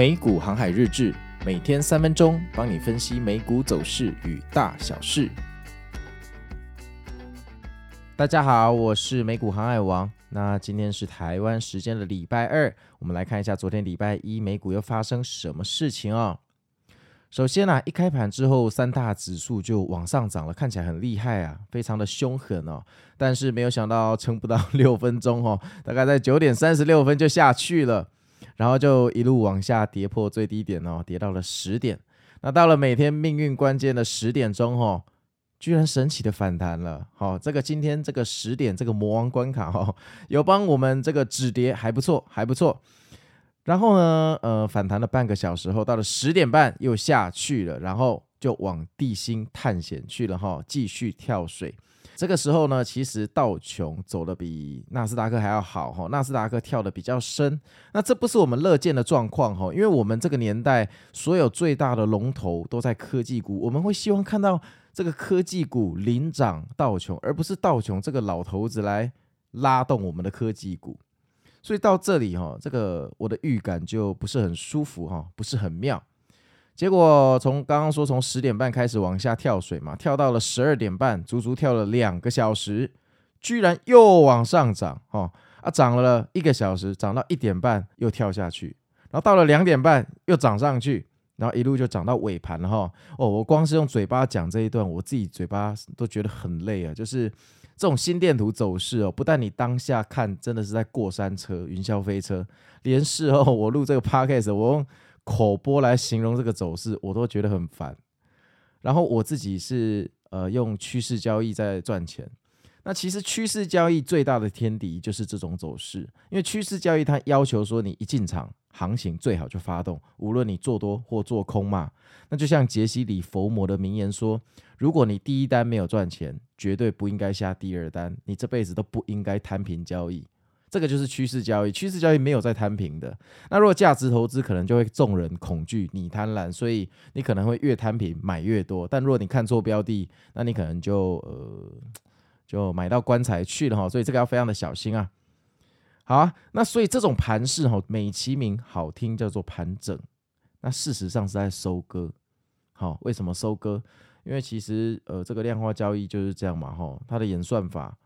美股航海日志，每天三分钟，帮你分析美股走势与大小事。大家好，我是美股航海王。那今天是台湾时间的礼拜二，我们来看一下昨天礼拜一美股又发生什么事情哦。首先啊，一开盘之后，三大指数就往上涨了，看起来很厉害啊，非常的凶狠哦。但是没有想到撑不到六分钟哦，大概在九点三十六分就下去了。然后就一路往下跌破最低点哦，跌到了十点。那到了每天命运关键的十点钟哦，居然神奇的反弹了。好、哦，这个今天这个十点这个魔王关卡哦，有帮我们这个止跌还不错，还不错。然后呢，呃，反弹了半个小时后，到了十点半又下去了，然后就往地心探险去了哈、继续跳水。这个时候呢，其实道琼走得比纳斯达克还要好哈，纳斯达克跳得比较深，那这不是我们乐见的状况哈，因为我们这个年代所有最大的龙头都在科技股，我们会希望看到这个科技股领涨道琼，而不是道琼这个老头子来拉动我们的科技股，所以到这里哈，这个我的预感就不是很舒服哈，不是很妙。结果从刚刚说从十点半开始往下跳水嘛，跳到了十二点半，足足跳了两个小时，居然又往上涨哦啊，涨了一个小时，涨到一点半又跳下去，然后到了两点半又涨上去，然后一路就涨到尾盘了哈哦，我光是用嘴巴讲这一段，我自己嘴巴都觉得很累啊，就是这种心电图走势哦，不但你当下看真的是在过山车、云霄飞车，连事后我录这个 podcast 我用。口播来形容这个走势，我都觉得很烦。然后我自己是呃用趋势交易在赚钱。那其实趋势交易最大的天敌就是这种走势，因为趋势交易它要求说你一进场，行情最好就发动，无论你做多或做空嘛。那就像杰西·里佛摩的名言说：如果你第一单没有赚钱，绝对不应该下第二单，你这辈子都不应该摊平交易。这个就是趋势交易，趋势交易没有在摊平的。那如果价值投资，可能就会众人恐惧，你贪婪，所以你可能会越摊平买越多。但如果你看错标的，那你可能就呃就买到棺材去了哈。所以这个要非常的小心啊。好啊，那所以这种盘势哈，美其名好听叫做盘整，那事实上是在收割。好，为什么收割？因为其实呃这个量化交易就是这样嘛哈，它的演算法。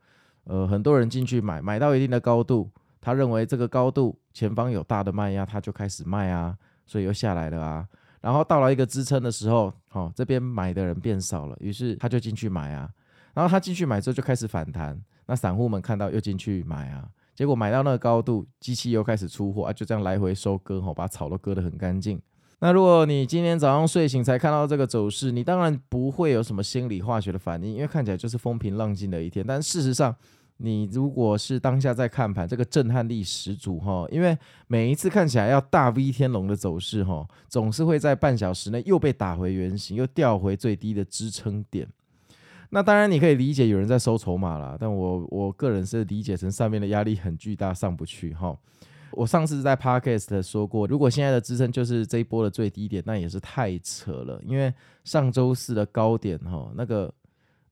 呃，很多人进去买，买到一定的高度，他认为这个高度前方有大的卖压，他就开始卖啊，所以又下来了啊。然后到了一个支撑的时候，哦，这边买的人变少了，于是他就进去买啊。然后他进去买之后就开始反弹，那散户们看到又进去买啊，结果买到那个高度，机器又开始出货啊，就这样来回收割，哦，把草都割得很干净。那如果你今天早上睡醒才看到这个走势，你当然不会有什么心理化学的反应，因为看起来就是风平浪静的一天。但事实上，你如果是当下在看盘，这个震撼力十足哈，因为每一次看起来要大 V 天龙的走势哈，总是会在半小时内又被打回原形，又掉回最低的支撑点。那当然你可以理解有人在收筹码啦，但我我个人是理解成上面的压力很巨大，上不去哈。我上次在 Podcast 说过，如果现在的支撑就是这一波的最低点，那也是太扯了。因为上周四的高点哈，那个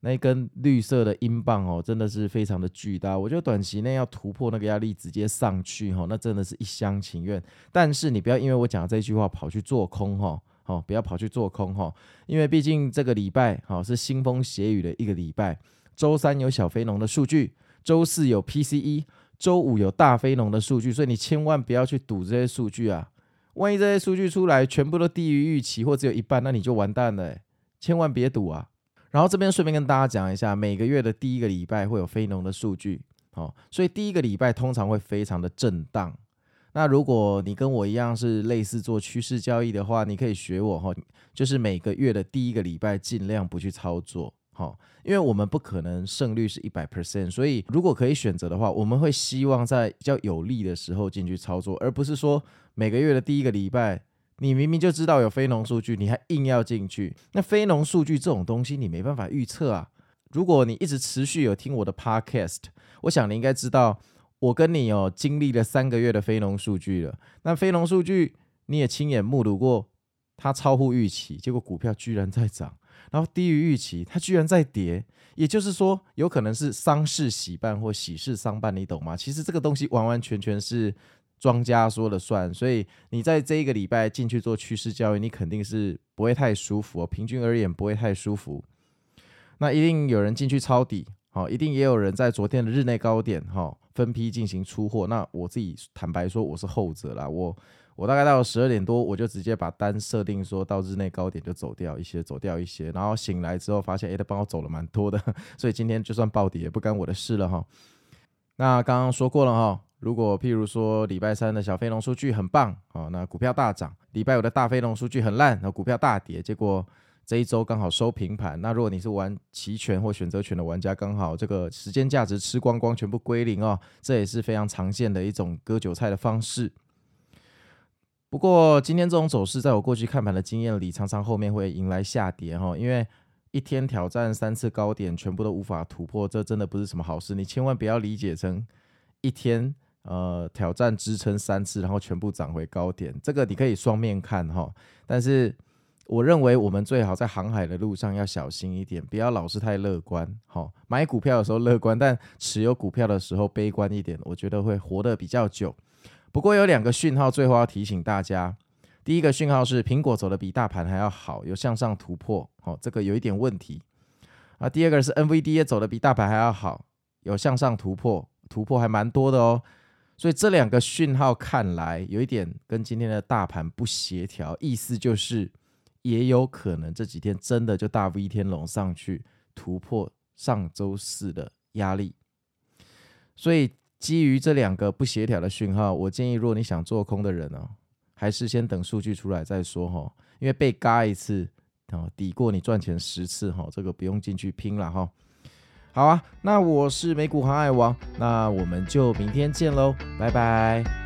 那一根绿色的英镑哦，真的是非常的巨大。我觉得短期内要突破那个压力，直接上去哈，那真的是一厢情愿。但是你不要因为我讲的这句话跑去做空哈，好，不要跑去做空哈，因为毕竟这个礼拜哈是腥风血雨的一个礼拜。周三有小非农的数据，周四有 PCE。周五有大非农的数据，所以你千万不要去赌这些数据啊！万一这些数据出来全部都低于预期，或只有一半，那你就完蛋了，千万别赌啊！然后这边顺便跟大家讲一下，每个月的第一个礼拜会有非农的数据，好，所以第一个礼拜通常会非常的震荡。那如果你跟我一样是类似做趋势交易的话，你可以学我哈，就是每个月的第一个礼拜尽量不去操作。好，因为我们不可能胜率是一百 percent，所以如果可以选择的话，我们会希望在比较有利的时候进去操作，而不是说每个月的第一个礼拜，你明明就知道有非农数据，你还硬要进去。那非农数据这种东西，你没办法预测啊。如果你一直持续有听我的 podcast，我想你应该知道，我跟你有经历了三个月的非农数据了。那非农数据你也亲眼目睹过，它超乎预期，结果股票居然在涨。然后低于预期，它居然在跌，也就是说，有可能是丧事喜办或喜事丧办，你懂吗？其实这个东西完完全全是庄家说了算，所以你在这一个礼拜进去做趋势交易，你肯定是不会太舒服哦。平均而言不会太舒服。那一定有人进去抄底，好，一定也有人在昨天的日内高点，哈，分批进行出货。那我自己坦白说，我是后者啦。我我大概到十二点多，我就直接把单设定说到日内高点就走掉一些，走掉一些。然后醒来之后发现，哎，他帮我走了蛮多的，所以今天就算暴跌也不干我的事了哈。那刚刚说过了哈，如果譬如说礼拜三的小飞龙数据很棒，好，那股票大涨；礼拜五的大飞龙数据很烂，那股票大跌，结果。这一周刚好收平盘，那如果你是玩期权或选择权的玩家，刚好这个时间价值吃光光，全部归零哦，这也是非常常见的一种割韭菜的方式。不过今天这种走势，在我过去看盘的经验里，常常后面会迎来下跌哈，因为一天挑战三次高点，全部都无法突破，这真的不是什么好事。你千万不要理解成一天呃挑战支撑三次，然后全部涨回高点，这个你可以双面看哈，但是。我认为我们最好在航海的路上要小心一点，不要老是太乐观。好，买股票的时候乐观，但持有股票的时候悲观一点，我觉得会活得比较久。不过有两个讯号，最后要提醒大家。第一个讯号是苹果走得比大盘还要好，有向上突破，好，这个有一点问题。啊，第二个是 NVDA 走得比大盘还要好，有向上突破，突破还蛮多的哦。所以这两个讯号看来有一点跟今天的大盘不协调，意思就是。也有可能这几天真的就大 V 天龙上去突破上周四的压力，所以基于这两个不协调的讯号，我建议如果你想做空的人哦，还是先等数据出来再说哈，因为被嘎一次哦，抵过你赚钱十次哈，这个不用进去拼了哈。好啊，那我是美股航海王，那我们就明天见喽，拜拜。